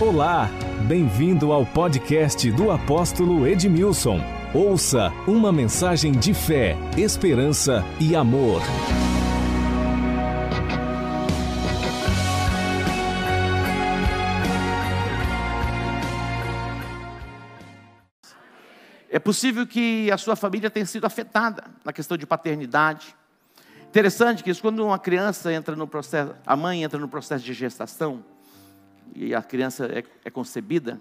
Olá, bem-vindo ao podcast do apóstolo Edmilson. Ouça uma mensagem de fé, esperança e amor. É possível que a sua família tenha sido afetada na questão de paternidade. Interessante que isso, quando uma criança entra no processo, a mãe entra no processo de gestação e a criança é, é concebida,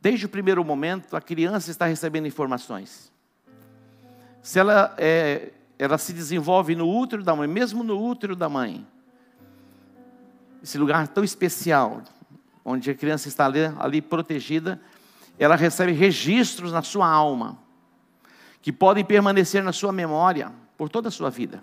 desde o primeiro momento a criança está recebendo informações. Se ela, é, ela se desenvolve no útero da mãe, mesmo no útero da mãe, esse lugar tão especial, onde a criança está ali, ali protegida, ela recebe registros na sua alma, que podem permanecer na sua memória por toda a sua vida.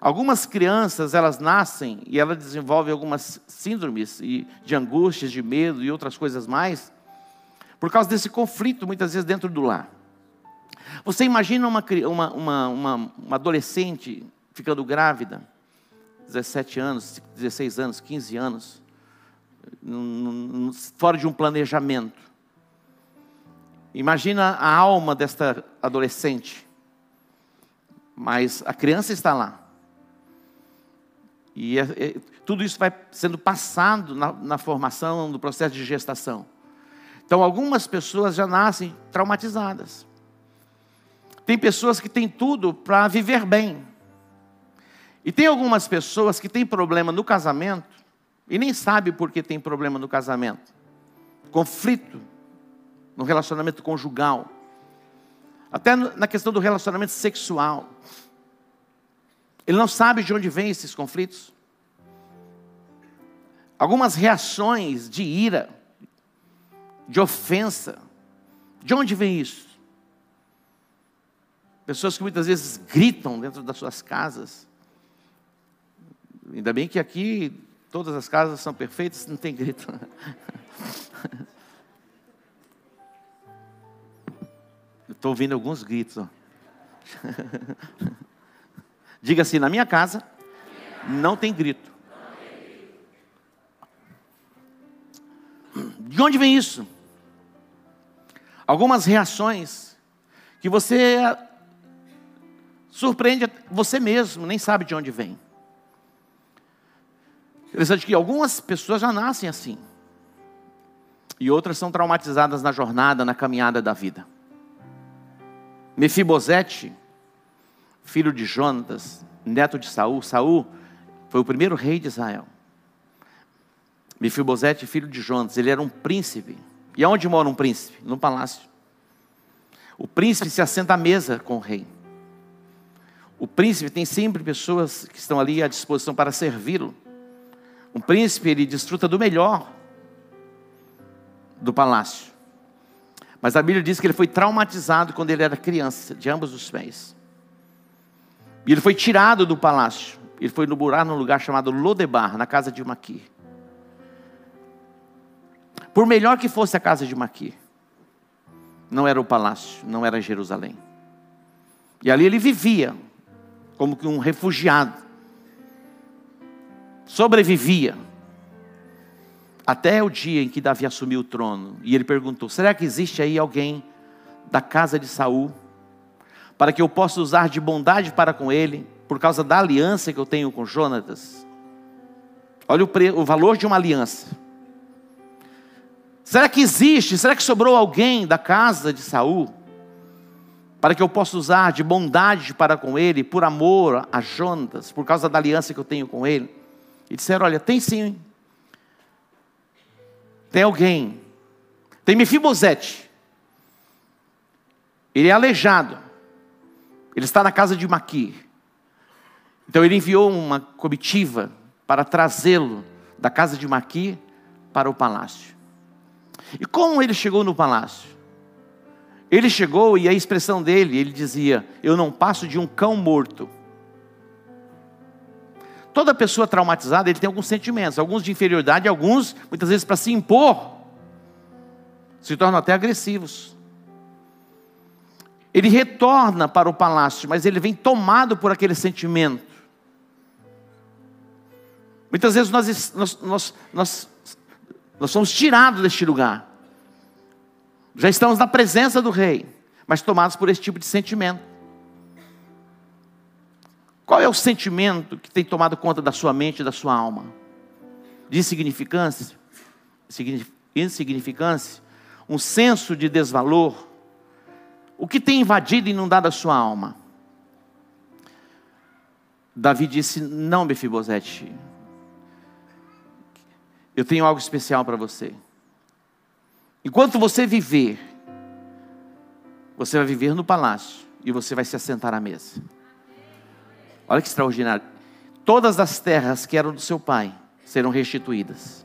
Algumas crianças, elas nascem e elas desenvolvem algumas síndromes de angústias, de medo e outras coisas mais, por causa desse conflito, muitas vezes, dentro do lar. Você imagina uma, uma, uma, uma, uma adolescente ficando grávida, 17 anos, 16 anos, 15 anos, fora de um planejamento. Imagina a alma desta adolescente, mas a criança está lá. E é, é, tudo isso vai sendo passado na, na formação, no processo de gestação. Então, algumas pessoas já nascem traumatizadas. Tem pessoas que têm tudo para viver bem. E tem algumas pessoas que têm problema no casamento e nem sabe por que tem problema no casamento. Conflito no relacionamento conjugal. Até na questão do relacionamento sexual. Ele não sabe de onde vêm esses conflitos. Algumas reações de ira, de ofensa. De onde vem isso? Pessoas que muitas vezes gritam dentro das suas casas. Ainda bem que aqui todas as casas são perfeitas, não tem grito. Estou ouvindo alguns gritos. Diga assim: na minha casa não tem grito. De onde vem isso? Algumas reações que você surpreende você mesmo, nem sabe de onde vem. Interessante que algumas pessoas já nascem assim. E outras são traumatizadas na jornada, na caminhada da vida. Mefibosete filho de Jonatas, neto de Saul. Saul foi o primeiro rei de Israel. Mefibosete, filho de Jonas, ele era um príncipe. E aonde mora um príncipe? No palácio. O príncipe se assenta à mesa com o rei. O príncipe tem sempre pessoas que estão ali à disposição para servi-lo. Um príncipe, ele desfruta do melhor do palácio. Mas a Bíblia diz que ele foi traumatizado quando ele era criança, de ambos os pés. E ele foi tirado do palácio. Ele foi morar num lugar chamado Lodebar, na casa de Maqui. Por melhor que fosse a casa de Maqui, não era o palácio, não era Jerusalém. E ali ele vivia como que um refugiado. Sobrevivia. Até o dia em que Davi assumiu o trono. E ele perguntou: será que existe aí alguém da casa de Saul? Para que eu possa usar de bondade para com ele, por causa da aliança que eu tenho com Jonatas. Olha o, o valor de uma aliança. Será que existe? Será que sobrou alguém da casa de Saul? Para que eu possa usar de bondade para com ele, por amor a Jonatas, por causa da aliança que eu tenho com ele? E disseram: Olha, tem sim. Tem alguém. Tem Mefibosete. Ele é aleijado. Ele está na casa de Maqui. Então ele enviou uma comitiva para trazê-lo da casa de Maqui para o palácio. E como ele chegou no palácio? Ele chegou e a expressão dele, ele dizia: Eu não passo de um cão morto. Toda pessoa traumatizada, ele tem alguns sentimentos, alguns de inferioridade, alguns, muitas vezes, para se impor, se tornam até agressivos. Ele retorna para o palácio, mas ele vem tomado por aquele sentimento. Muitas vezes nós, nós, nós, nós Nós somos tirados deste lugar. Já estamos na presença do Rei, mas tomados por esse tipo de sentimento. Qual é o sentimento que tem tomado conta da sua mente e da sua alma? De insignificância? Insignificância? Um senso de desvalor? O que tem invadido e inundado a sua alma? Davi disse: Não, Mefibosete, eu tenho algo especial para você. Enquanto você viver, você vai viver no palácio e você vai se assentar à mesa. Olha que extraordinário. Todas as terras que eram do seu pai serão restituídas.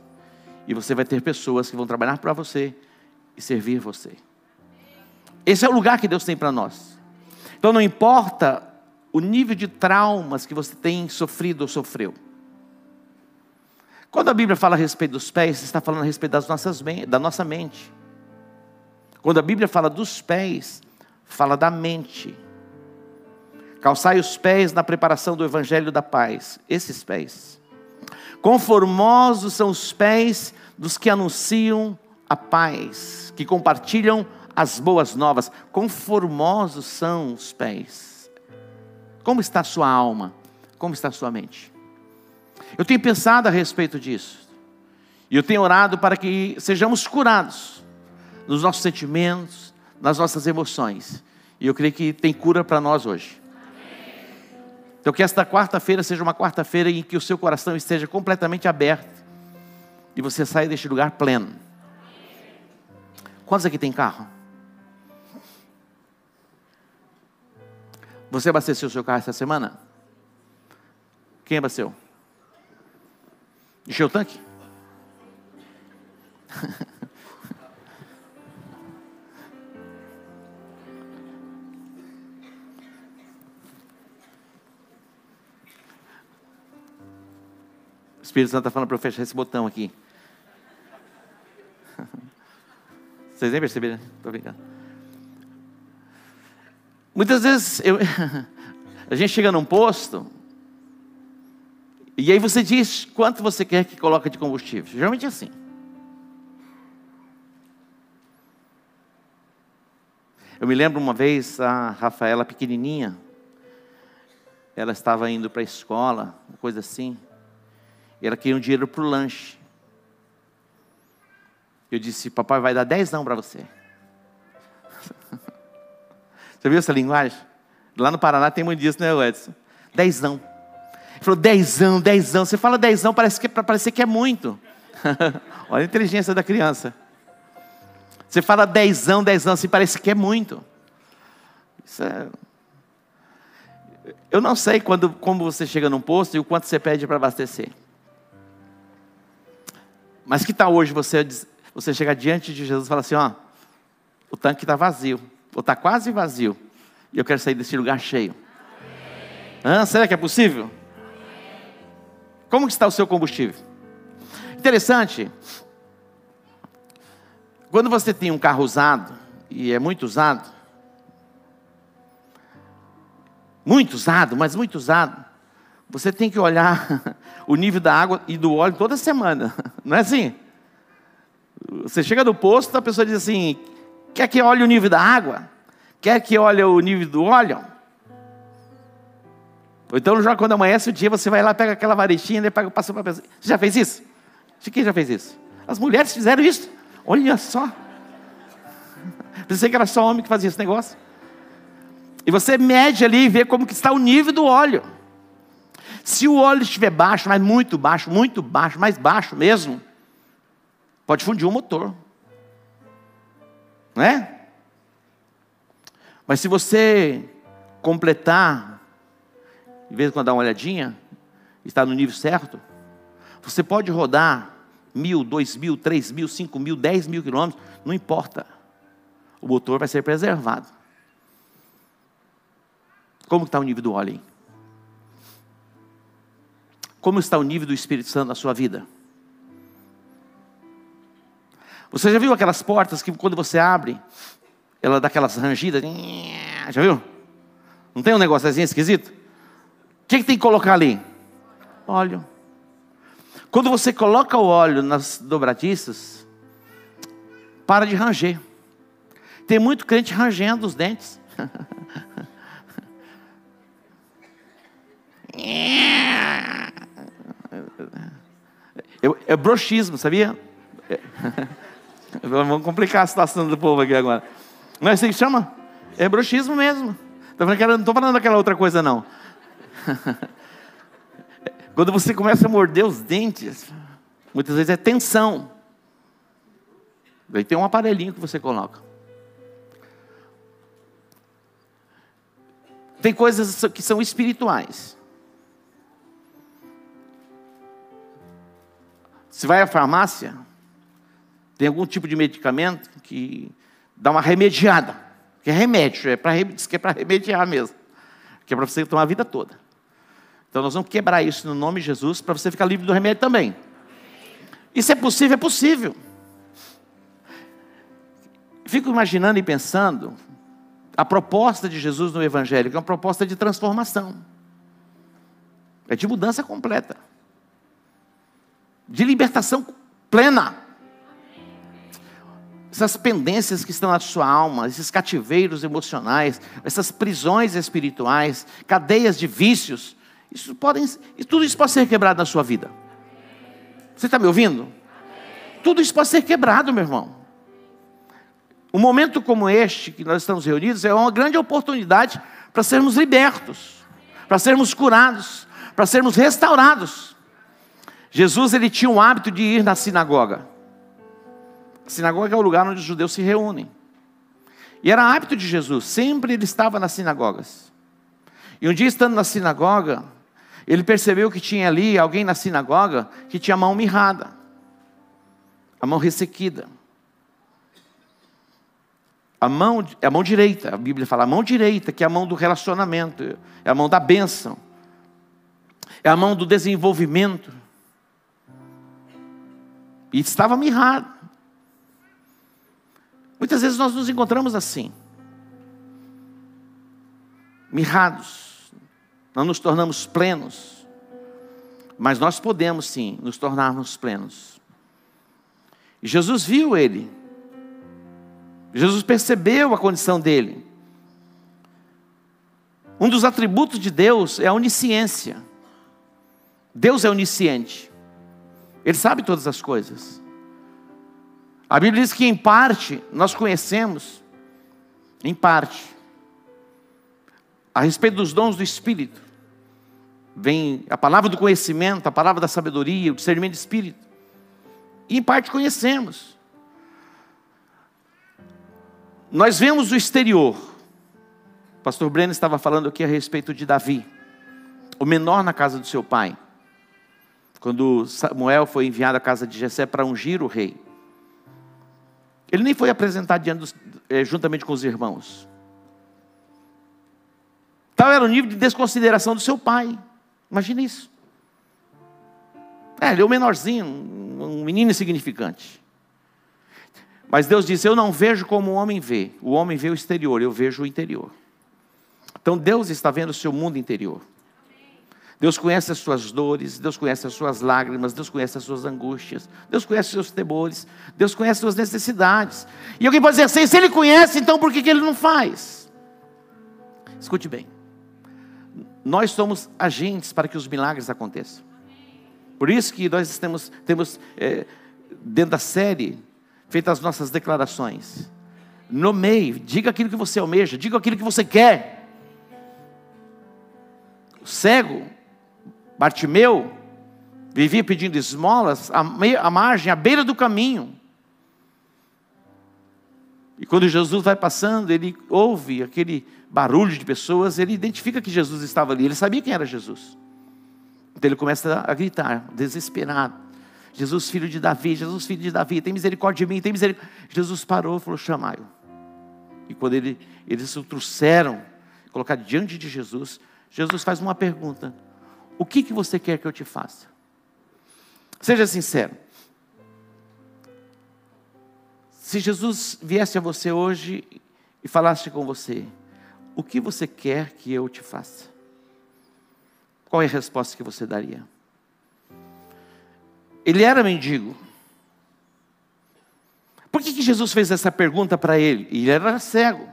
E você vai ter pessoas que vão trabalhar para você e servir você. Esse é o lugar que Deus tem para nós. Então não importa o nível de traumas que você tem sofrido ou sofreu. Quando a Bíblia fala a respeito dos pés, está falando a respeito das nossas, da nossa mente. Quando a Bíblia fala dos pés, fala da mente. Calçai os pés na preparação do evangelho da paz. Esses pés. Conformosos são os pés dos que anunciam a paz, que compartilham as boas novas. Conformosos são os pés. Como está a sua alma? Como está a sua mente? Eu tenho pensado a respeito disso. E eu tenho orado para que sejamos curados nos nossos sentimentos, nas nossas emoções. E eu creio que tem cura para nós hoje. Então, que esta quarta-feira seja uma quarta-feira em que o seu coração esteja completamente aberto e você saia deste lugar pleno. Quantos aqui tem carro? Você abasteceu o seu carro essa semana? Quem abasteceu? Encheu o tanque? Espírito Santo está falando para eu fechar esse botão aqui. Vocês nem perceberam? Estou brincando. Muitas vezes eu, a gente chega num posto e aí você diz quanto você quer que coloque de combustível. Geralmente é assim. Eu me lembro uma vez a Rafaela pequenininha, ela estava indo para a escola, uma coisa assim. E ela queria um dinheiro para o lanche. Eu disse, papai vai dar dez não para você. você viu essa linguagem? Lá no Paraná tem muito disso, né, Edson? Dezão. Ele falou, dezão, dezão. Você fala dezão, parece que, para parecer que é muito. Olha a inteligência da criança. Você fala dezão, dezão, assim, parece que é muito. É... Eu não sei quando, como você chega num posto e o quanto você pede para abastecer. Mas que tal hoje você, você chegar diante de Jesus e falar assim: ó, o tanque está vazio, ou está quase vazio, e eu quero sair desse lugar cheio. Será que é possível? Como está o seu combustível? Interessante. Quando você tem um carro usado, e é muito usado, muito usado, mas muito usado, você tem que olhar o nível da água e do óleo toda semana. Não é assim? Você chega no posto, a pessoa diz assim: quer que olhe o nível da água? Quer que olhe o nível do óleo? Ou então, já quando amanhece o dia, você vai lá, pega aquela varetinha e passa para a pessoa. Você já fez isso? Quem já fez isso? As mulheres fizeram isso. Olha só. Pensei que era só homem que fazia esse negócio. E você mede ali e vê como que está o nível do óleo. Se o óleo estiver baixo, mas muito baixo, muito baixo, mais baixo mesmo, pode fundir o motor. Não é? Mas se você completar, em vez de quando dar uma olhadinha, está no nível certo, você pode rodar mil, dois mil, três mil, cinco mil, dez mil quilômetros, não importa. O motor vai ser preservado. Como está o nível do óleo? Como está o nível do Espírito Santo na sua vida? Você já viu aquelas portas que quando você abre, ela dá aquelas rangidas? Já viu? Não tem um negócio assim esquisito? O que, que tem que colocar ali? Óleo. Quando você coloca o óleo nas dobradiças, para de ranger. Tem muito crente rangendo os dentes. É, é broxismo, sabia? É. Vamos complicar a situação do povo aqui agora. Não é assim que chama? É broxismo mesmo. Não estou falando daquela outra coisa, não. Quando você começa a morder os dentes, muitas vezes é tensão. Daí tem um aparelhinho que você coloca. Tem coisas que são espirituais. Se vai à farmácia, tem algum tipo de medicamento que dá uma remediada. Que é remédio, é diz que é para remediar mesmo. Que é para você tomar a vida toda. Então nós vamos quebrar isso no nome de Jesus para você ficar livre do remédio também. Isso é possível? É possível. Fico imaginando e pensando a proposta de Jesus no Evangelho, que é uma proposta de transformação. É de mudança completa. De libertação plena. Essas pendências que estão na sua alma, esses cativeiros emocionais, essas prisões espirituais, cadeias de vícios, isso podem, tudo isso pode ser quebrado na sua vida. Você está me ouvindo? Tudo isso pode ser quebrado, meu irmão. Um momento como este, que nós estamos reunidos, é uma grande oportunidade para sermos libertos, para sermos curados, para sermos restaurados. Jesus ele tinha o hábito de ir na sinagoga. Sinagoga é o lugar onde os judeus se reúnem. E era hábito de Jesus, sempre ele estava nas sinagogas. E um dia estando na sinagoga, ele percebeu que tinha ali alguém na sinagoga que tinha a mão mirrada, a mão ressequida. A mão, a mão direita, a Bíblia fala a mão direita, que é a mão do relacionamento, é a mão da bênção, é a mão do desenvolvimento. E estava mirrado. Muitas vezes nós nos encontramos assim, mirrados, não nos tornamos plenos, mas nós podemos sim nos tornarmos plenos. E Jesus viu ele, Jesus percebeu a condição dele. Um dos atributos de Deus é a onisciência. Deus é onisciente. Ele sabe todas as coisas. A Bíblia diz que em parte nós conhecemos, em parte, a respeito dos dons do Espírito. Vem a palavra do conhecimento, a palavra da sabedoria, o discernimento do Espírito. E em parte conhecemos. Nós vemos o exterior. O pastor Breno estava falando aqui a respeito de Davi, o menor na casa do seu pai. Quando Samuel foi enviado à casa de Jessé para ungir o rei. Ele nem foi apresentado dos, eh, juntamente com os irmãos. Tal era o nível de desconsideração do seu pai. Imagina isso. É, ele é o menorzinho, um menino insignificante. Mas Deus disse: Eu não vejo como o homem vê. O homem vê o exterior, eu vejo o interior. Então Deus está vendo o seu mundo interior. Deus conhece as suas dores, Deus conhece as suas lágrimas, Deus conhece as suas angústias, Deus conhece os seus temores, Deus conhece as suas necessidades. E alguém pode dizer assim: se Ele conhece, então por que, que Ele não faz? Escute bem. Nós somos agentes para que os milagres aconteçam. Por isso que nós temos, temos é, dentro da série feitas as nossas declarações. Nomeie, diga aquilo que você almeja, diga aquilo que você quer. O cego, Bartimeu, vivia pedindo esmolas à margem, à beira do caminho. E quando Jesus vai passando, ele ouve aquele barulho de pessoas, ele identifica que Jesus estava ali, ele sabia quem era Jesus. Então ele começa a gritar, desesperado. Jesus, filho de Davi, Jesus, filho de Davi, tem misericórdia de mim, tem misericórdia. Jesus parou e falou: chamai-o. E quando ele, eles o trouxeram, colocar diante de Jesus, Jesus faz uma pergunta: O que, que você quer que eu te faça? Seja sincero. Se Jesus viesse a você hoje e falasse com você: O que você quer que eu te faça? Qual é a resposta que você daria? Ele era mendigo. Por que, que Jesus fez essa pergunta para ele? Ele era cego.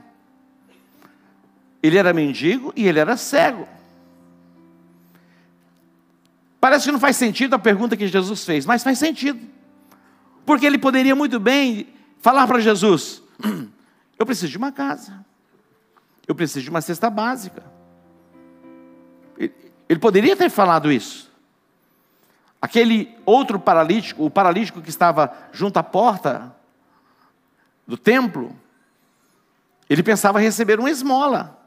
Ele era mendigo e ele era cego. Parece que não faz sentido a pergunta que Jesus fez, mas faz sentido. Porque ele poderia muito bem falar para Jesus: Eu preciso de uma casa, eu preciso de uma cesta básica. Ele poderia ter falado isso. Aquele outro paralítico, o paralítico que estava junto à porta do templo, ele pensava receber uma esmola.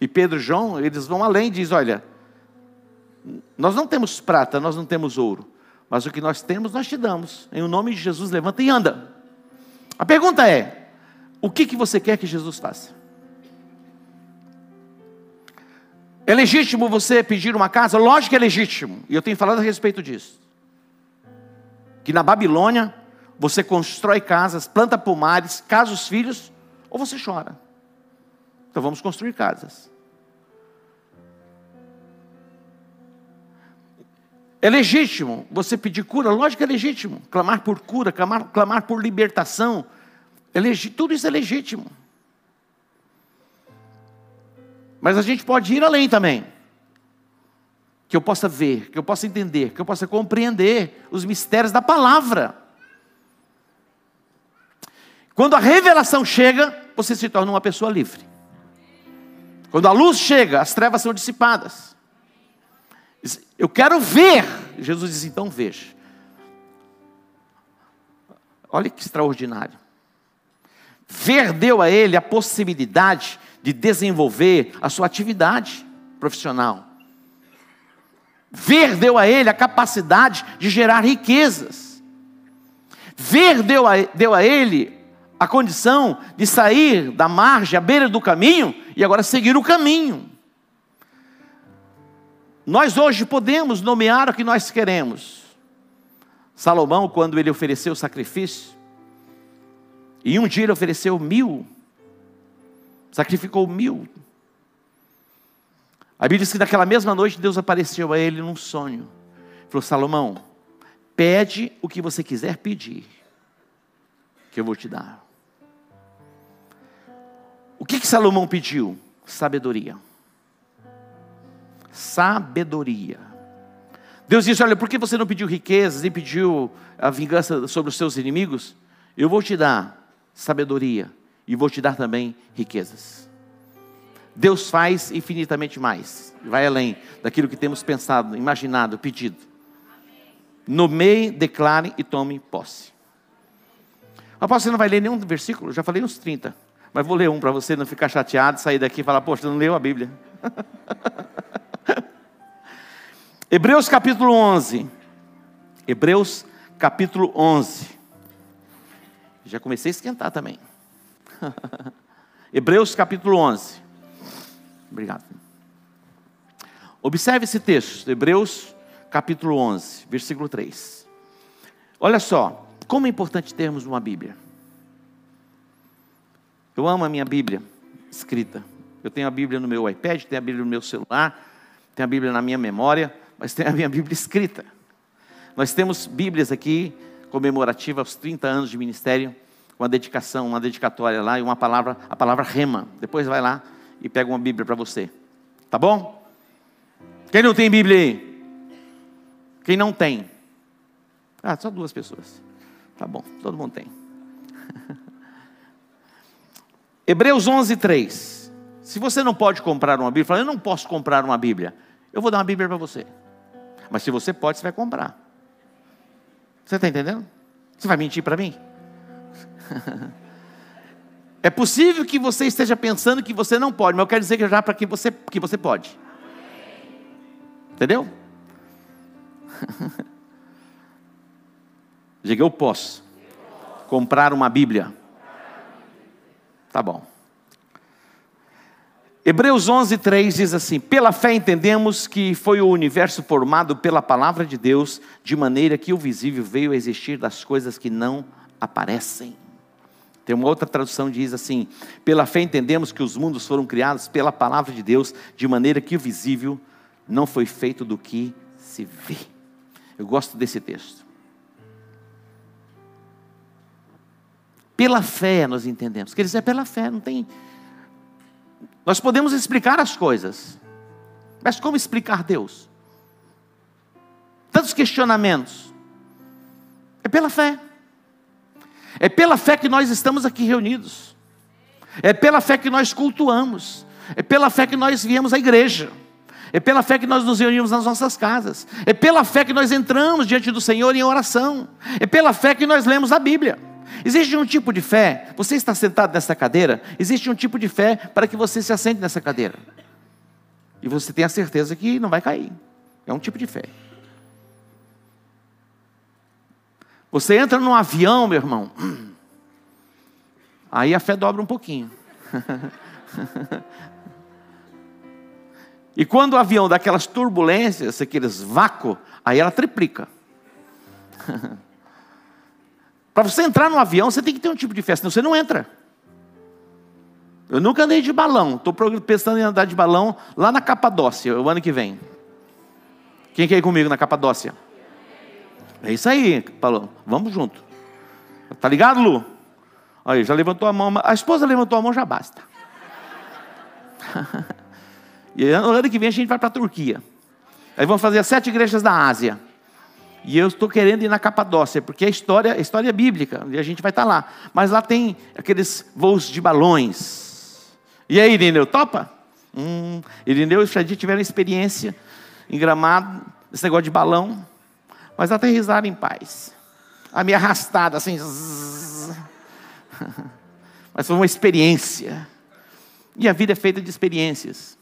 E Pedro e João, eles vão além diz: Olha, nós não temos prata, nós não temos ouro, mas o que nós temos, nós te damos. Em o nome de Jesus, levanta e anda. A pergunta é: o que, que você quer que Jesus faça? É legítimo você pedir uma casa? Lógico que é legítimo, e eu tenho falado a respeito disso. Que na Babilônia, você constrói casas, planta pomares, casa os filhos, ou você chora. Então vamos construir casas. É legítimo você pedir cura, lógico que é legítimo. Clamar por cura, clamar, clamar por libertação. É tudo isso é legítimo. Mas a gente pode ir além também. Que eu possa ver, que eu possa entender, que eu possa compreender os mistérios da palavra. Quando a revelação chega, você se torna uma pessoa livre. Quando a luz chega, as trevas são dissipadas. Eu quero ver. Jesus diz: então veja. Olha que extraordinário. Ver deu a ele a possibilidade de desenvolver a sua atividade profissional. Ver deu a ele a capacidade de gerar riquezas. Ver deu a, deu a ele a condição de sair da margem, à beira do caminho e agora seguir o caminho. Nós hoje podemos nomear o que nós queremos. Salomão, quando ele ofereceu o sacrifício, e um dia ele ofereceu mil, sacrificou mil. A Bíblia diz que naquela mesma noite Deus apareceu a ele num sonho. Falou: Salomão, pede o que você quiser pedir, que eu vou te dar. O que, que Salomão pediu? Sabedoria sabedoria. Deus disse: Olha, por que você não pediu riquezas e pediu a vingança sobre os seus inimigos? Eu vou te dar sabedoria e vou te dar também riquezas. Deus faz infinitamente mais, vai além daquilo que temos pensado, imaginado, pedido. Nomeie, declare e tome posse. Apóstolo, você não vai ler nenhum versículo? Já falei uns 30. Mas vou ler um para você não ficar chateado, sair daqui e falar, poxa, não leu a Bíblia. Hebreus capítulo 11. Hebreus capítulo 11. Já comecei a esquentar também. Hebreus capítulo 11. Obrigado. Observe esse texto, Hebreus capítulo 11, versículo 3. Olha só, como é importante termos uma Bíblia. Eu amo a minha Bíblia escrita. Eu tenho a Bíblia no meu iPad, tenho a Bíblia no meu celular, tenho a Bíblia na minha memória mas tem a minha Bíblia escrita. Nós temos Bíblias aqui comemorativa aos 30 anos de ministério, uma dedicação, uma dedicatória lá e uma palavra, a palavra rema. Depois vai lá e pega uma Bíblia para você. Tá bom? Quem não tem Bíblia aí? Quem não tem? Ah, só duas pessoas. Tá bom, todo mundo tem. Hebreus 11, 3. Se você não pode comprar uma Bíblia, fala, eu não posso comprar uma Bíblia. Eu vou dar uma Bíblia para você. Mas se você pode, você vai comprar. Você está entendendo? Você vai mentir para mim? é possível que você esteja pensando que você não pode, mas eu quero dizer que já para que você, que você pode. Entendeu? Diga, eu posso comprar uma Bíblia. Tá bom. Hebreus 11, 3 diz assim: Pela fé entendemos que foi o universo formado pela palavra de Deus, de maneira que o visível veio a existir das coisas que não aparecem. Tem uma outra tradução que diz assim: Pela fé entendemos que os mundos foram criados pela palavra de Deus, de maneira que o visível não foi feito do que se vê. Eu gosto desse texto. Pela fé nós entendemos. Quer dizer, é pela fé, não tem. Nós podemos explicar as coisas, mas como explicar Deus? Tantos questionamentos. É pela fé. É pela fé que nós estamos aqui reunidos. É pela fé que nós cultuamos. É pela fé que nós viemos à igreja. É pela fé que nós nos reunimos nas nossas casas. É pela fé que nós entramos diante do Senhor em oração. É pela fé que nós lemos a Bíblia. Existe um tipo de fé, você está sentado nessa cadeira, existe um tipo de fé para que você se assente nessa cadeira. E você tem a certeza que não vai cair. É um tipo de fé. Você entra num avião, meu irmão. Aí a fé dobra um pouquinho. e quando o avião dá aquelas turbulências, aqueles vácuos, aí ela triplica. Para você entrar no avião, você tem que ter um tipo de fé, senão você não entra. Eu nunca andei de balão, estou pensando em andar de balão lá na Capadócia, o ano que vem. Quem quer ir comigo na Capadócia? É isso aí, Paulo. Vamos junto. Tá ligado, Lu? Aí, já levantou a mão. A esposa levantou a mão, já basta. e no ano que vem a gente vai para a Turquia. Aí vamos fazer as sete igrejas da Ásia. E eu estou querendo ir na Capadócia, porque é história, é história bíblica, e a gente vai estar tá lá. Mas lá tem aqueles voos de balões. E aí, Irineu, topa? Hum, Irineu e Xadir tiveram experiência em gramado, esse negócio de balão mas aterrizaram em paz. A minha arrastada assim. Mas foi uma experiência. E a vida é feita de experiências.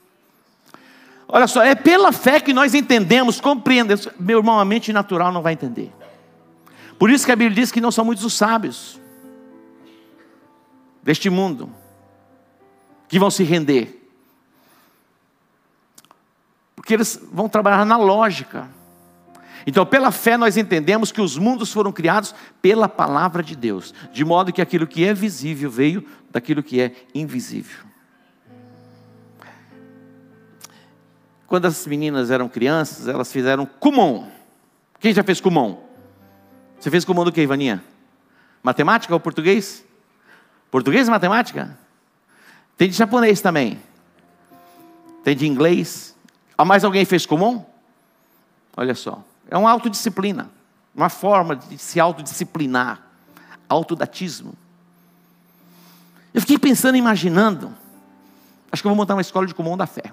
Olha só, é pela fé que nós entendemos, compreendemos. Meu irmão, a mente natural não vai entender. Por isso que a Bíblia diz que não são muitos os sábios deste mundo que vão se render. Porque eles vão trabalhar na lógica. Então, pela fé, nós entendemos que os mundos foram criados pela palavra de Deus, de modo que aquilo que é visível veio daquilo que é invisível. Quando as meninas eram crianças, elas fizeram Kumon. Quem já fez Kumon? Você fez Kumon do que, Ivaninha? Matemática ou português? Português e matemática? Tem de japonês também. Tem de inglês. Ah, mais alguém fez Kumon? Olha só. É uma autodisciplina, uma forma de se autodisciplinar, autodatismo. Eu fiquei pensando, imaginando, acho que eu vou montar uma escola de comum da fé.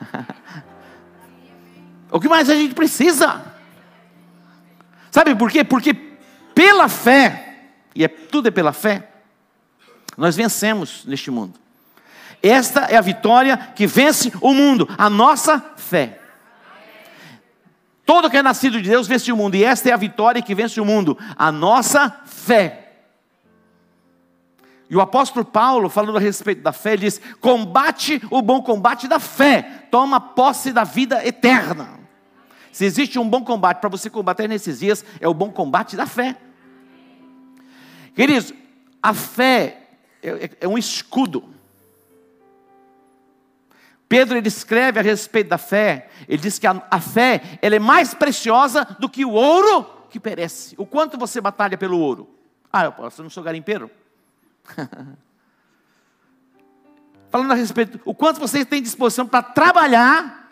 o que mais a gente precisa? Sabe por quê? Porque pela fé, e é, tudo é pela fé, nós vencemos neste mundo. Esta é a vitória que vence o mundo, a nossa fé. Todo que é nascido de Deus vence o mundo, e esta é a vitória que vence o mundo, a nossa fé. E o apóstolo Paulo, falando a respeito da fé, diz: combate o bom combate da fé, toma posse da vida eterna. Se existe um bom combate para você combater nesses dias, é o bom combate da fé. Queridos, a fé é, é, é um escudo. Pedro ele escreve a respeito da fé, ele diz que a, a fé ela é mais preciosa do que o ouro que perece. O quanto você batalha pelo ouro? Ah, eu, posso, eu não sou garimpeiro. Falando a respeito, o quanto você tem disposição para trabalhar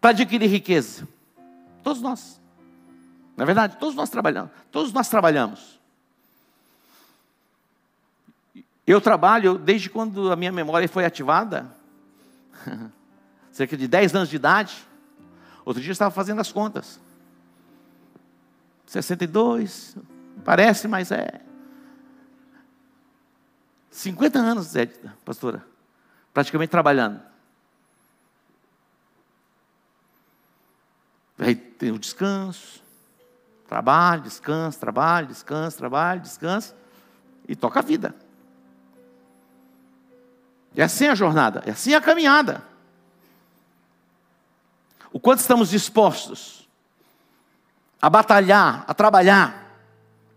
para adquirir riqueza? Todos nós. Na é verdade, todos nós trabalhamos. Todos nós trabalhamos. Eu trabalho desde quando a minha memória foi ativada cerca de 10 anos de idade. Outro dia eu estava fazendo as contas. 62, parece, mas é. 50 anos, Zé, pastora, praticamente trabalhando. Aí tem o descanso, trabalho, descanso, trabalho, descanso, trabalho, descanso, e toca a vida. É assim a jornada, é assim a caminhada. O quanto estamos dispostos a batalhar, a trabalhar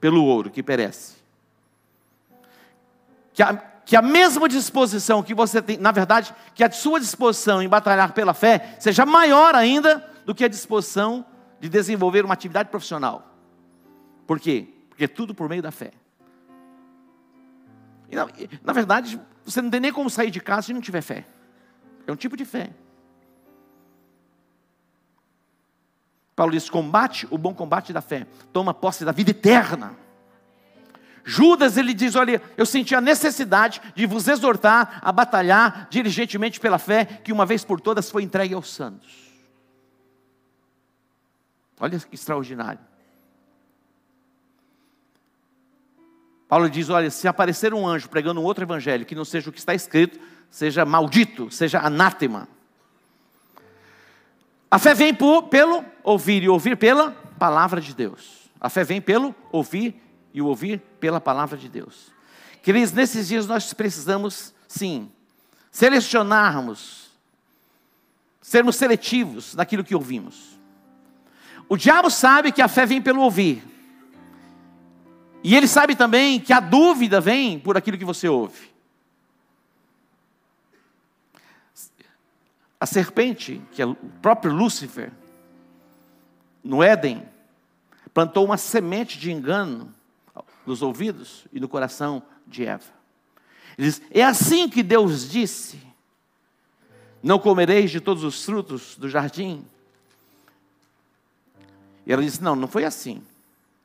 pelo ouro que perece. Que a, que a mesma disposição que você tem, na verdade, que a sua disposição em batalhar pela fé seja maior ainda do que a disposição de de desenvolver uma atividade profissional. Por quê? Porque é tudo por meio da fé. Na, na, verdade, você não tem nem como sair de casa se não tiver fé. É um tipo de fé. Paulo diz: combate o bom combate da fé, toma posse da vida eterna. Judas, ele diz: Olha, eu senti a necessidade de vos exortar a batalhar diligentemente pela fé que uma vez por todas foi entregue aos santos. Olha que extraordinário. Paulo diz: Olha, se aparecer um anjo pregando um outro evangelho que não seja o que está escrito, seja maldito, seja anátema. A fé vem por, pelo ouvir e ouvir pela palavra de Deus. A fé vem pelo ouvir e o ouvir pela palavra de Deus. Queridos, nesses dias nós precisamos, sim, selecionarmos, sermos seletivos naquilo que ouvimos. O diabo sabe que a fé vem pelo ouvir. E ele sabe também que a dúvida vem por aquilo que você ouve. A serpente, que é o próprio Lúcifer, no Éden, plantou uma semente de engano nos ouvidos e no coração de Eva. Ele diz: É assim que Deus disse: Não comereis de todos os frutos do jardim. E ela disse: Não, não foi assim.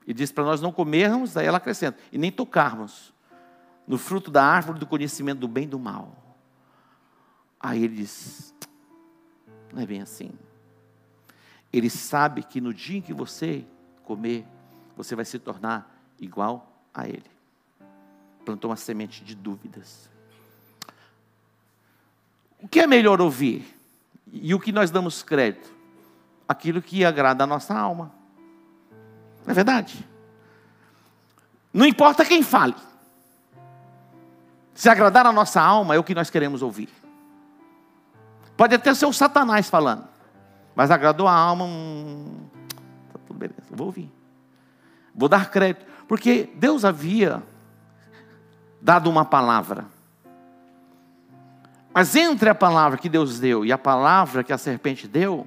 E disse para nós não comermos, daí ela acrescenta, e nem tocarmos no fruto da árvore do conhecimento do bem e do mal. Aí ele diz: Não é bem assim. Ele sabe que no dia em que você comer, você vai se tornar igual a ele. Plantou uma semente de dúvidas. O que é melhor ouvir? E o que nós damos crédito? Aquilo que agrada a nossa alma. Não é verdade? Não importa quem fale. Se agradar a nossa alma é o que nós queremos ouvir. Pode até ser o Satanás falando. Mas agradou a alma. Hum, tá tudo beleza, vou ouvir. Vou dar crédito. Porque Deus havia dado uma palavra. Mas entre a palavra que Deus deu e a palavra que a serpente deu,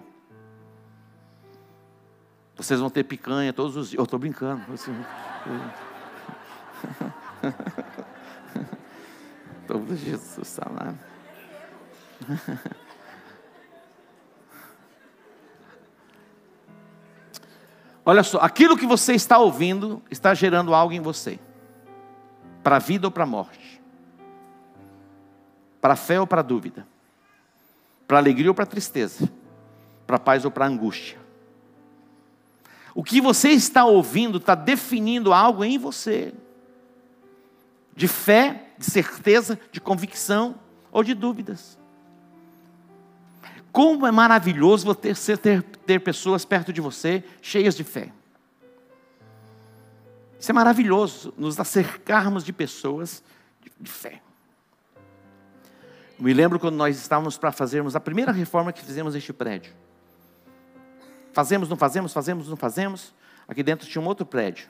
vocês vão ter picanha todos os dias. Eu estou brincando. Todo Jesus amado. Olha só, aquilo que você está ouvindo está gerando algo em você, para a vida ou para a morte, para a fé ou para a dúvida, para alegria ou para a tristeza, para a paz ou para a angústia. O que você está ouvindo está definindo algo em você, de fé, de certeza, de convicção ou de dúvidas. Como é maravilhoso você ter, ter pessoas perto de você cheias de fé. Isso é maravilhoso, nos acercarmos de pessoas de, de fé. Me lembro quando nós estávamos para fazermos a primeira reforma que fizemos neste prédio. Fazemos, não fazemos, fazemos, não fazemos. Aqui dentro tinha um outro prédio.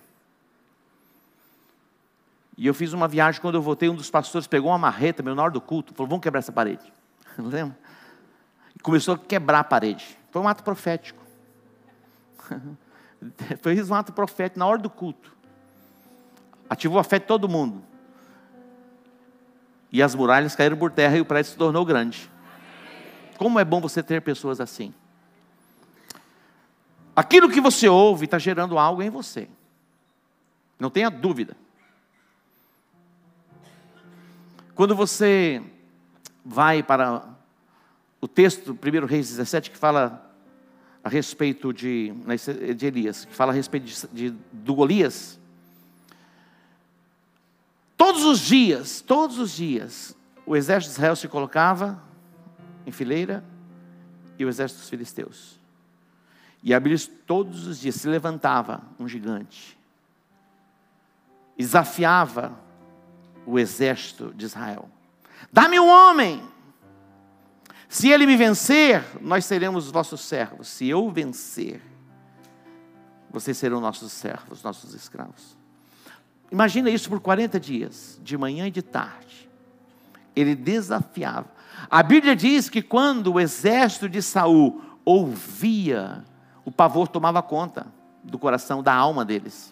E eu fiz uma viagem, quando eu voltei, um dos pastores pegou uma marreta, meu, na hora do culto, falou, vamos quebrar essa parede. Lembra? Começou a quebrar a parede. Foi um ato profético. Foi um ato profético na hora do culto. Ativou a fé de todo mundo. E as muralhas caíram por terra e o prédio se tornou grande. Como é bom você ter pessoas assim. Aquilo que você ouve está gerando algo em você. Não tenha dúvida. Quando você vai para o texto, 1 Reis 17, que fala a respeito de, né, de Elias, que fala a respeito de, de, do Golias. Todos os dias, todos os dias, o exército de Israel se colocava em fileira e o exército dos filisteus. E a Bíblia diz, todos os dias se levantava um gigante, desafiava o exército de Israel. Dá-me um homem, se ele me vencer, nós seremos vossos servos. Se eu vencer, vocês serão nossos servos, nossos escravos. Imagina isso por 40 dias, de manhã e de tarde. Ele desafiava. A Bíblia diz que quando o exército de Saul ouvia o pavor tomava conta do coração, da alma deles.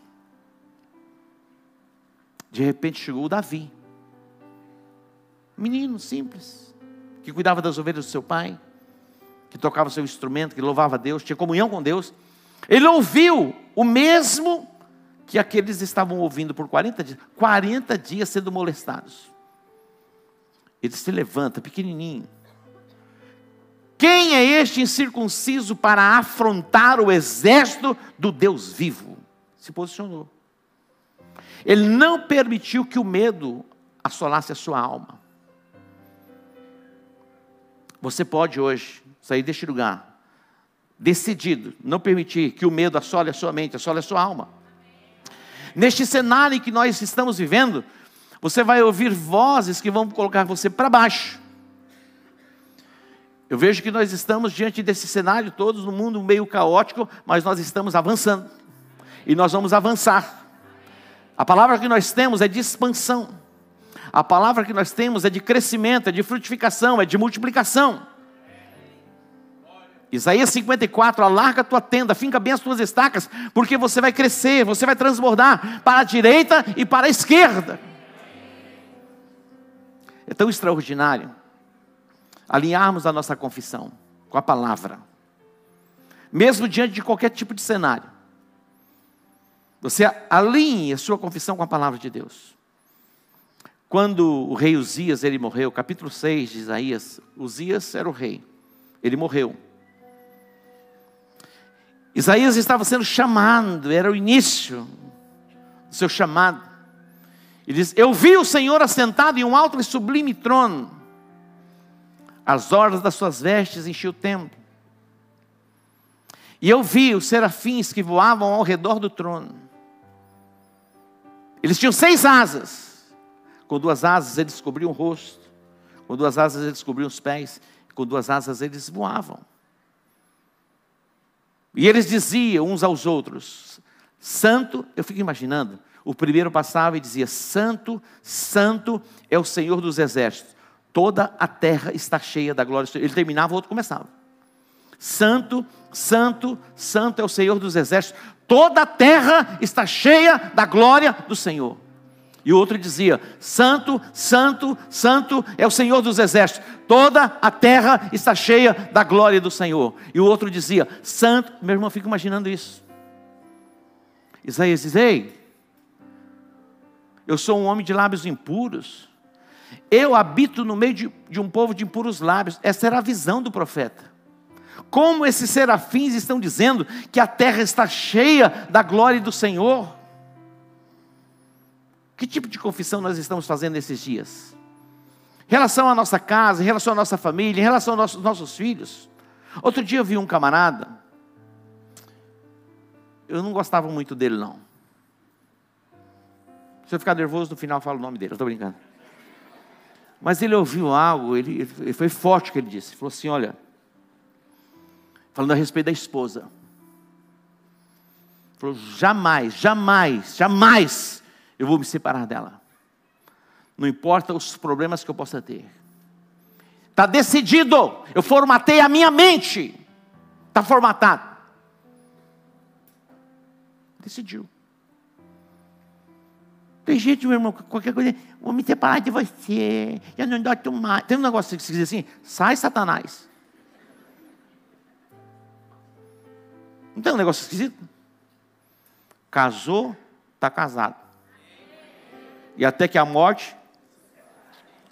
De repente chegou Davi, menino simples, que cuidava das ovelhas do seu pai, que tocava seu instrumento, que louvava a Deus, tinha comunhão com Deus. Ele ouviu o mesmo que aqueles estavam ouvindo por 40 dias 40 dias sendo molestados. Ele se levanta, pequenininho. Quem é este incircunciso para afrontar o exército do Deus vivo? Se posicionou. Ele não permitiu que o medo assolasse a sua alma. Você pode hoje sair deste lugar, decidido, não permitir que o medo assole a sua mente, assole a sua alma. Neste cenário que nós estamos vivendo, você vai ouvir vozes que vão colocar você para baixo. Eu vejo que nós estamos diante desse cenário, todos no mundo meio caótico, mas nós estamos avançando. E nós vamos avançar. A palavra que nós temos é de expansão. A palavra que nós temos é de crescimento, é de frutificação, é de multiplicação. Isaías 54, alarga a tua tenda, finca bem as tuas estacas, porque você vai crescer, você vai transbordar para a direita e para a esquerda. É tão extraordinário alinharmos a nossa confissão com a palavra, mesmo diante de qualquer tipo de cenário. Você alinhe a sua confissão com a palavra de Deus. Quando o rei Uzias ele morreu, capítulo 6 de Isaías, Uzias era o rei, ele morreu. Isaías estava sendo chamado, era o início do seu chamado. Ele diz: Eu vi o Senhor assentado em um alto e sublime trono. As orlas das suas vestes enchiam o templo. E eu vi os serafins que voavam ao redor do trono. Eles tinham seis asas. Com duas asas eles cobriam o rosto. Com duas asas eles cobriam os pés. Com duas asas eles voavam. E eles diziam uns aos outros: Santo, eu fico imaginando, o primeiro passava e dizia: Santo, Santo é o Senhor dos exércitos. Toda a terra está cheia da glória. Ele terminava, o outro começava. Santo, Santo, Santo é o Senhor dos exércitos. Toda a terra está cheia da glória do Senhor. E o outro dizia: Santo, Santo, Santo é o Senhor dos exércitos. Toda a terra está cheia da glória do Senhor. E o outro dizia: Santo. Meu irmão, fica imaginando isso. Isaías diz: Ei, eu sou um homem de lábios impuros. Eu habito no meio de, de um povo de impuros lábios. Essa era a visão do profeta. Como esses serafins estão dizendo que a terra está cheia da glória do Senhor. Que tipo de confissão nós estamos fazendo nesses dias? Em relação à nossa casa, em relação à nossa família, em relação aos nossos, nossos filhos. Outro dia eu vi um camarada, eu não gostava muito dele não. Se eu ficar nervoso, no final eu falo o nome dele, eu estou brincando. Mas ele ouviu algo, ele, ele foi forte o que ele disse. Ele falou assim: olha, falando a respeito da esposa. Falou: jamais, jamais, jamais eu vou me separar dela. Não importa os problemas que eu possa ter. Está decidido. Eu formatei a minha mente. Está formatado. Decidiu. Tem gente, meu irmão, qualquer coisa, vou me separar de você, eu não dou mais. Tem um negócio que se diz assim, sai Satanás. Não tem um negócio esquisito? Casou, está casado. E até que a morte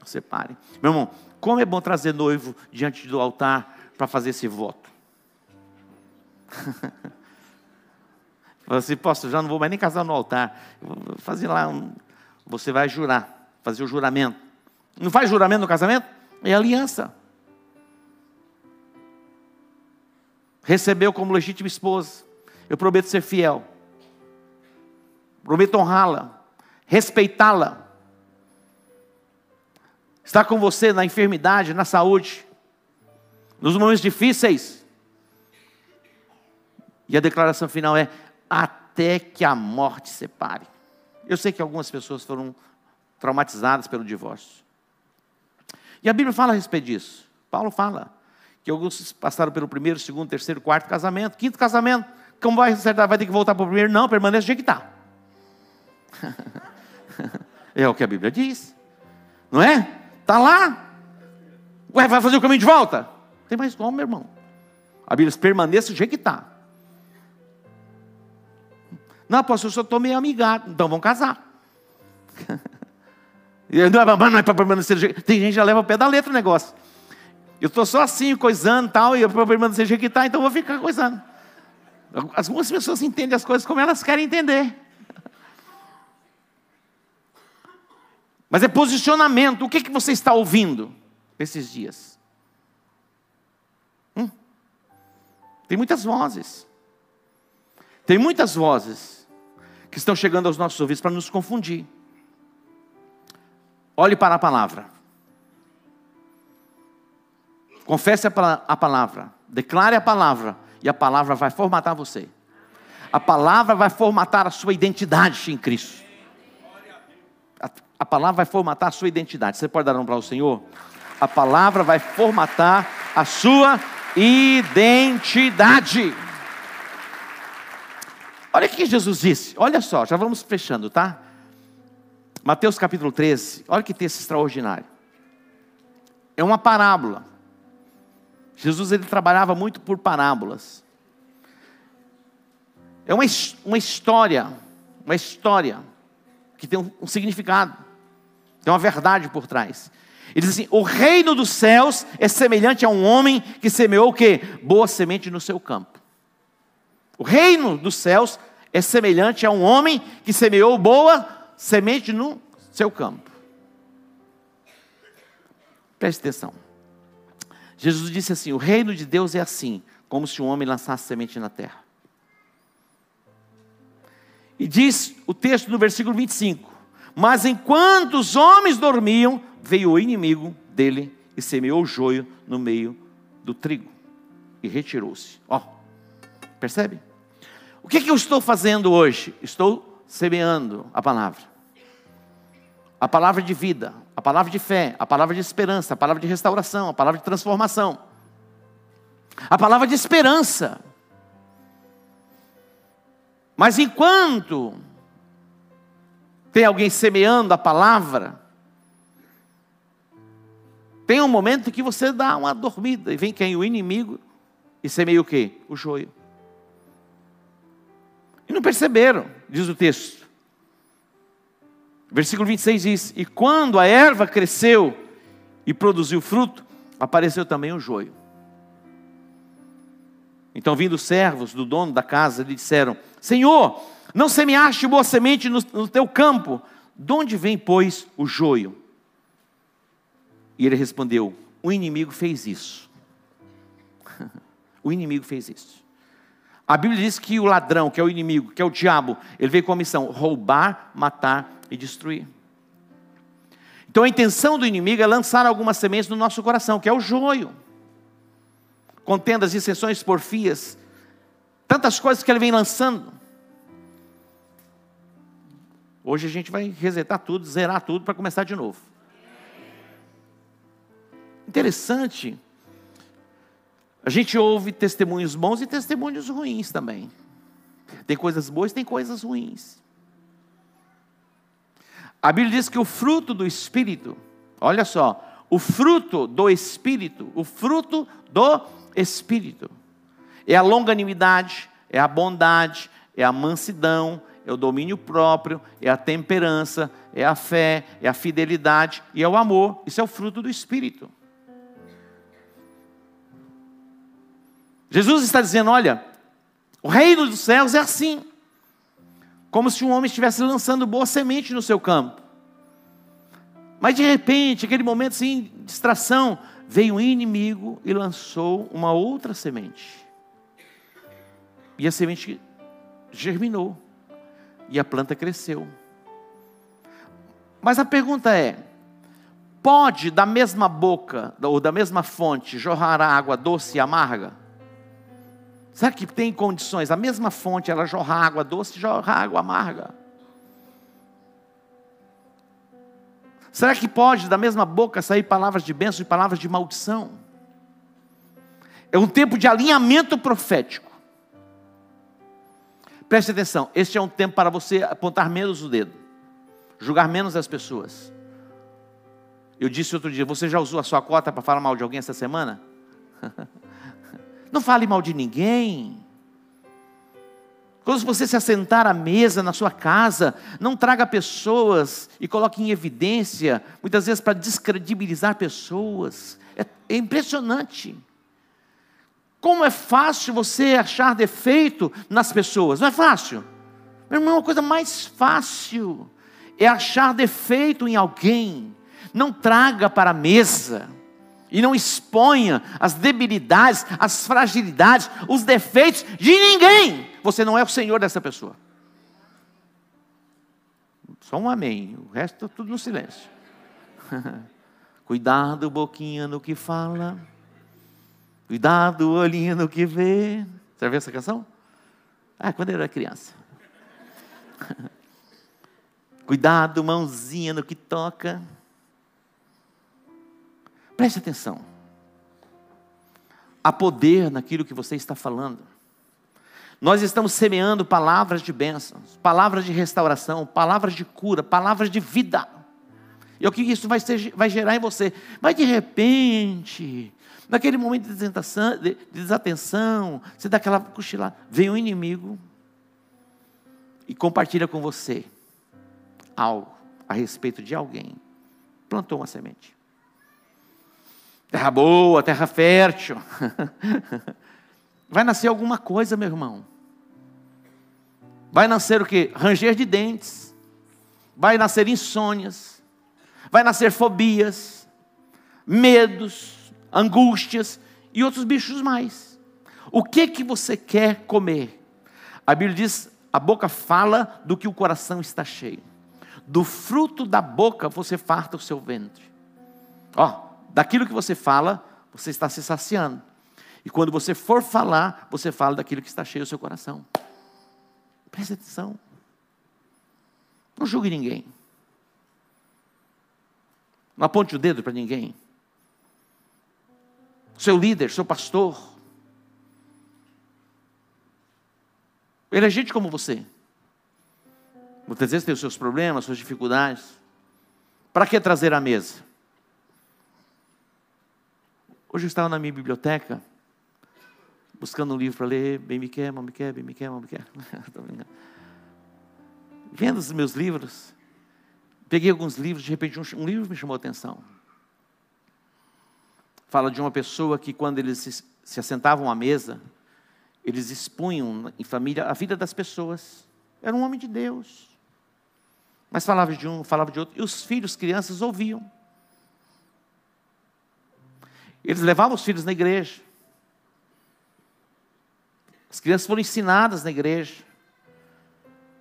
separe. Meu irmão, como é bom trazer noivo diante do altar para fazer esse voto. Fala assim, posso, já não vou mais nem casar no altar. Vou fazer lá, um, você vai jurar, fazer o juramento. Não faz juramento no casamento? É aliança. Recebeu como legítima esposa. Eu prometo ser fiel. Prometo honrá-la, respeitá-la. Estar com você na enfermidade, na saúde, nos momentos difíceis. E a declaração final é: até que a morte separe. Eu sei que algumas pessoas foram traumatizadas pelo divórcio. E a Bíblia fala a respeito disso. Paulo fala que alguns passaram pelo primeiro, segundo, terceiro, quarto casamento, quinto casamento. Como vai acertar? Vai ter que voltar para o primeiro? Não, permanece do jeito que está. é o que a Bíblia diz. Não é? Está lá. Ué, vai fazer o caminho de volta? Tem mais como, meu irmão. A Bíblia diz, permaneça do jeito que está. Não, pastor, eu só estou meio amigado. Então vamos casar. não, é, não é para permanecer do jeito. Tem gente que já leva o pé da letra o negócio. Eu estou só assim, coisando tal, e eu para permanecer do jeito que está, então vou ficar coisando. Algumas pessoas entendem as coisas como elas querem entender. Mas é posicionamento. O que, que você está ouvindo esses dias? Hum? Tem muitas vozes. Tem muitas vozes que estão chegando aos nossos ouvidos para nos confundir. Olhe para a palavra. Confesse a palavra. Declare a palavra. E a palavra vai formatar você. A palavra vai formatar a sua identidade em Cristo. A, palavra vai formatar a sua identidade. Você pode dar um para o Senhor? A palavra vai formatar a sua identidade. Olha o que Jesus disse. Olha só, já vamos fechando, tá? Mateus capítulo 13. Olha que texto extraordinário. É uma parábola. Jesus ele trabalhava muito por parábolas. É uma, uma história, uma história que tem um, um significado, tem uma verdade por trás. Ele diz assim: o reino dos céus é semelhante a um homem que semeou o quê? Boa semente no seu campo. O reino dos céus é semelhante a um homem que semeou boa semente no seu campo. Preste atenção. Jesus disse assim: O reino de Deus é assim, como se um homem lançasse semente na terra. E diz o texto no versículo 25: Mas enquanto os homens dormiam, veio o inimigo dele e semeou o joio no meio do trigo e retirou-se. Ó, percebe? O que, que eu estou fazendo hoje? Estou semeando a palavra. A palavra de vida, a palavra de fé, a palavra de esperança, a palavra de restauração, a palavra de transformação, a palavra de esperança. Mas enquanto tem alguém semeando a palavra, tem um momento que você dá uma dormida e vem quem? O inimigo e semeia o quê? O joio. E não perceberam, diz o texto. Versículo 26 diz: E quando a erva cresceu e produziu fruto, apareceu também o joio. Então, vindo os servos do dono da casa, lhe disseram: Senhor, não semeaste boa semente no, no teu campo, de onde vem, pois, o joio? E ele respondeu: O inimigo fez isso. o inimigo fez isso. A Bíblia diz que o ladrão, que é o inimigo, que é o diabo, ele veio com a missão: roubar, matar e destruir. Então a intenção do inimigo é lançar algumas sementes no nosso coração, que é o joio. Contendas, dissensões, porfias, tantas coisas que ele vem lançando. Hoje a gente vai resetar tudo, zerar tudo para começar de novo. Interessante. A gente ouve testemunhos bons e testemunhos ruins também. Tem coisas boas, tem coisas ruins. A Bíblia diz que o fruto do Espírito, olha só, o fruto do Espírito, o fruto do Espírito, é a longanimidade, é a bondade, é a mansidão, é o domínio próprio, é a temperança, é a fé, é a fidelidade e é o amor. Isso é o fruto do Espírito. Jesus está dizendo: olha, o reino dos céus é assim como se um homem estivesse lançando boa semente no seu campo. Mas de repente, aquele momento assim, distração, veio um inimigo e lançou uma outra semente. E a semente germinou. E a planta cresceu. Mas a pergunta é: pode da mesma boca, ou da mesma fonte, jorrar água doce e amarga? Será que tem condições? A mesma fonte, ela jorra água doce, jorra água amarga. Será que pode da mesma boca sair palavras de bênção e palavras de maldição? É um tempo de alinhamento profético. Preste atenção, este é um tempo para você apontar menos o dedo, julgar menos as pessoas. Eu disse outro dia: você já usou a sua cota para falar mal de alguém essa semana? Não fale mal de ninguém. Quando você se assentar à mesa na sua casa, não traga pessoas e coloque em evidência, muitas vezes para descredibilizar pessoas. É, é impressionante. Como é fácil você achar defeito nas pessoas? Não é fácil? Meu irmão, a coisa mais fácil é achar defeito em alguém. Não traga para a mesa e não exponha as debilidades, as fragilidades, os defeitos de ninguém. Você não é o senhor dessa pessoa. Só um amém, o resto tudo no silêncio. Cuidado, boquinha, no que fala. Cuidado, olhinho, no que vê. Você já viu essa canção? Ah, quando eu era criança. Cuidado, mãozinha no que toca. Preste atenção. Há poder naquilo que você está falando. Nós estamos semeando palavras de bênçãos, palavras de restauração, palavras de cura, palavras de vida. E o que isso vai, ser, vai gerar em você? Mas de repente, naquele momento de, de desatenção, você dá aquela cochilada, vem um inimigo e compartilha com você algo a respeito de alguém. Plantou uma semente. Terra boa, terra fértil. Vai nascer alguma coisa, meu irmão. Vai nascer o que? Ranger de dentes. Vai nascer insônias. Vai nascer fobias, medos, angústias e outros bichos mais. O que que você quer comer? A Bíblia diz: a boca fala do que o coração está cheio. Do fruto da boca você farta o seu ventre. Ó, daquilo que você fala, você está se saciando. E quando você for falar, você fala daquilo que está cheio do seu coração. Preste atenção. Não julgue ninguém. Não aponte o dedo para ninguém. Seu líder, seu pastor. Ele é gente como você. Muitas vezes tem os seus problemas, suas dificuldades. Para que trazer a mesa? Hoje eu estava na minha biblioteca, buscando um livro para ler, bem me quer, mal me quer, bem me quer, mal me quer. Vendo os meus livros, peguei alguns livros, de repente um, um livro me chamou a atenção. Fala de uma pessoa que quando eles se, se assentavam à mesa, eles expunham em família a vida das pessoas. Era um homem de Deus. Mas falava de um, falava de outro, e os filhos, crianças, ouviam. Eles levavam os filhos na igreja. As crianças foram ensinadas na igreja.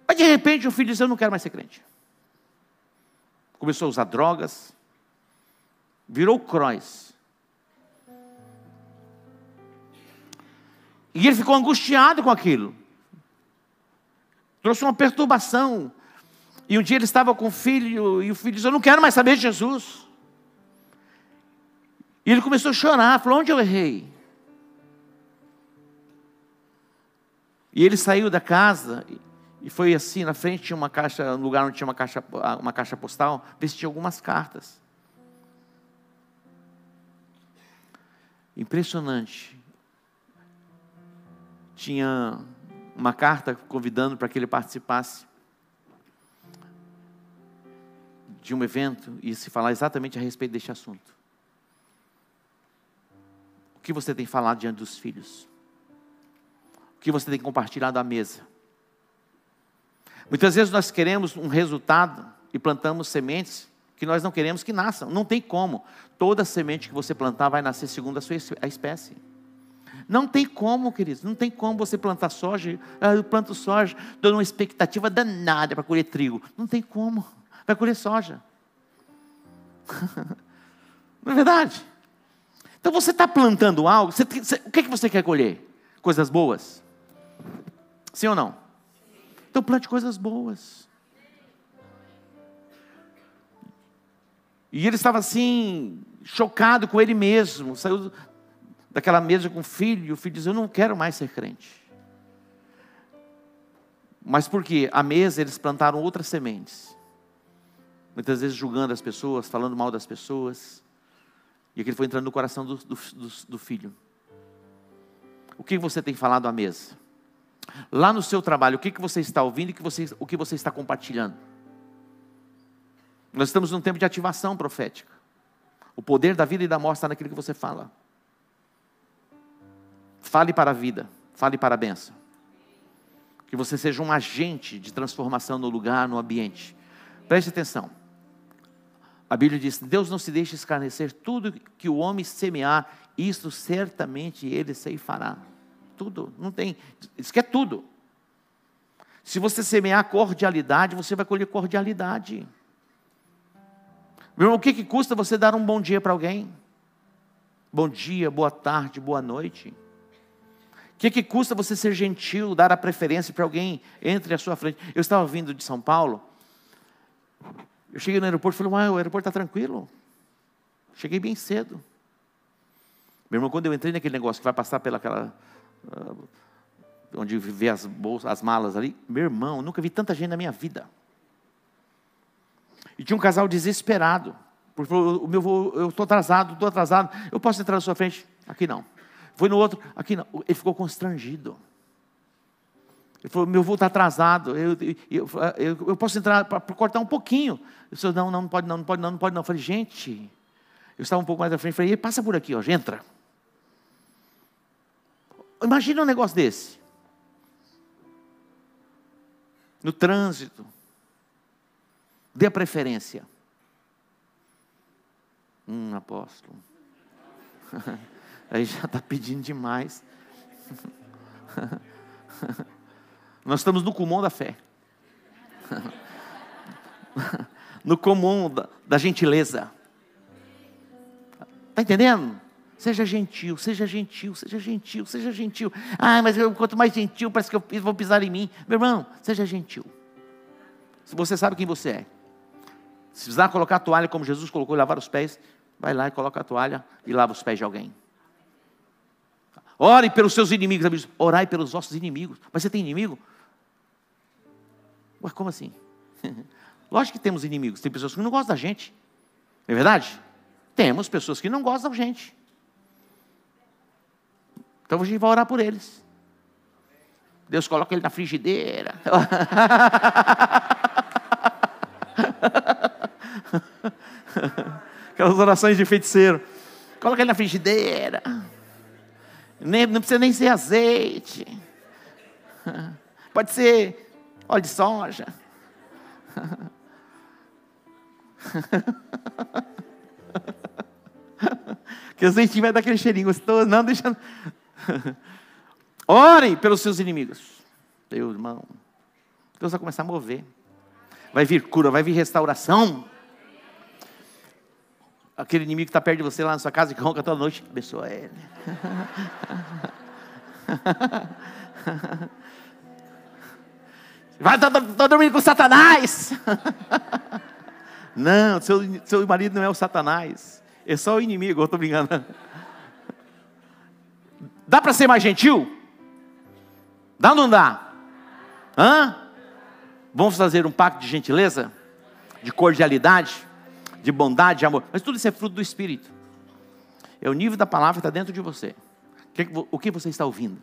Mas de repente o filho disse: Eu não quero mais ser crente. Começou a usar drogas, virou cross. E ele ficou angustiado com aquilo. Trouxe uma perturbação. E um dia ele estava com o filho, e o filho disse: Eu não quero mais saber de Jesus. E ele começou a chorar, falou: Onde eu errei? E ele saiu da casa e foi assim, na frente tinha uma caixa, no lugar onde tinha uma caixa, uma caixa postal, vestia algumas cartas. Impressionante. Tinha uma carta convidando para que ele participasse de um evento e se falar exatamente a respeito deste assunto que você tem falado diante dos filhos? O que você tem compartilhado à mesa? Muitas vezes nós queremos um resultado e plantamos sementes que nós não queremos que nasçam. Não tem como. Toda semente que você plantar vai nascer segundo a sua espécie. Não tem como, queridos. Não tem como você plantar soja. Ah, eu planto soja, dou uma expectativa danada para colher trigo. Não tem como. Vai colher soja. Não é verdade? Então você está plantando algo, você, você, o que, é que você quer colher? Coisas boas? Sim ou não? Então plante coisas boas. E ele estava assim, chocado com ele mesmo, saiu daquela mesa com o filho, e o filho diz: Eu não quero mais ser crente. Mas por quê? A mesa eles plantaram outras sementes. Muitas vezes julgando as pessoas, falando mal das pessoas. E aquilo foi entrando no coração do, do, do, do filho. O que você tem falado à mesa? Lá no seu trabalho, o que, que você está ouvindo e que você, o que você está compartilhando? Nós estamos num tempo de ativação profética. O poder da vida e da morte está naquilo que você fala. Fale para a vida, fale para a benção. Que você seja um agente de transformação no lugar, no ambiente. Preste atenção. A Bíblia diz: Deus não se deixa escarnecer, tudo que o homem semear, isto certamente ele ceifará. Tudo, não tem, isso que é tudo. Se você semear cordialidade, você vai colher cordialidade. Meu irmão, o que, que custa você dar um bom dia para alguém? Bom dia, boa tarde, boa noite. O que, que custa você ser gentil, dar a preferência para alguém entre a sua frente? Eu estava vindo de São Paulo, eu cheguei no aeroporto e falei, o aeroporto está tranquilo. Cheguei bem cedo. Meu irmão, quando eu entrei naquele negócio que vai passar pelaquela. Uh, onde vê as bolsas, as malas ali, meu irmão, nunca vi tanta gente na minha vida. E tinha um casal desesperado. Porque falou, o meu voo, eu estou atrasado, estou atrasado. Eu posso entrar na sua frente? Aqui não. Foi no outro, aqui não. Ele ficou constrangido. Ele falou, meu voo está atrasado, eu, eu, eu, eu, posso entrar para cortar um pouquinho. Eu disse, não, não, não pode não, não pode não, não pode não. Eu falei, gente, eu estava um pouco mais à frente, falei, passa por aqui, ó, entra. Imagina um negócio desse. No trânsito. Dê a preferência. Hum, apóstolo. Aí já está pedindo demais. Nós estamos no comum da fé. no comum da, da gentileza. Está entendendo? Seja gentil, seja gentil, seja gentil, seja gentil. Ah, mas eu, quanto mais gentil, parece que eu vou pisar em mim. Meu irmão, seja gentil. Se você sabe quem você é. Se precisar colocar a toalha como Jesus colocou lavar os pés, vai lá e coloca a toalha e lava os pés de alguém. Ore pelos seus inimigos, amigos. Orai pelos vossos inimigos. Mas você tem inimigo? Ué, como assim? Lógico que temos inimigos. Tem pessoas que não gostam da gente. Não é verdade? Temos pessoas que não gostam da gente. Então a gente vai orar por eles. Deus coloca ele na frigideira. Aquelas orações de feiticeiro. Coloca ele na frigideira. Nem, não precisa nem ser azeite. Pode ser óleo de soja. que o azeite vai dar aquele cheirinho gostoso. Não, deixa. Orem pelos seus inimigos. Meu irmão. Deus vai começar a mover. Vai vir cura, vai vir restauração. Aquele inimigo que está perto de você lá na sua casa que ronca toda noite, abençoa ele. Vai estar tá, tá dormindo com Satanás. Não, seu, seu marido não é o Satanás. É só o inimigo, eu estou brincando. Dá para ser mais gentil? Dá ou não dá? Hã? Vamos fazer um pacto de gentileza? De cordialidade? De bondade, de amor? Mas tudo isso é fruto do Espírito. É o nível da palavra que está dentro de você. O que você está ouvindo?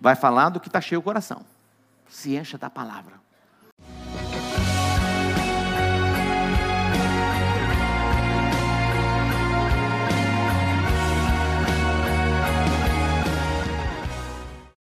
Vai falar do que está cheio o coração. Se encha da palavra.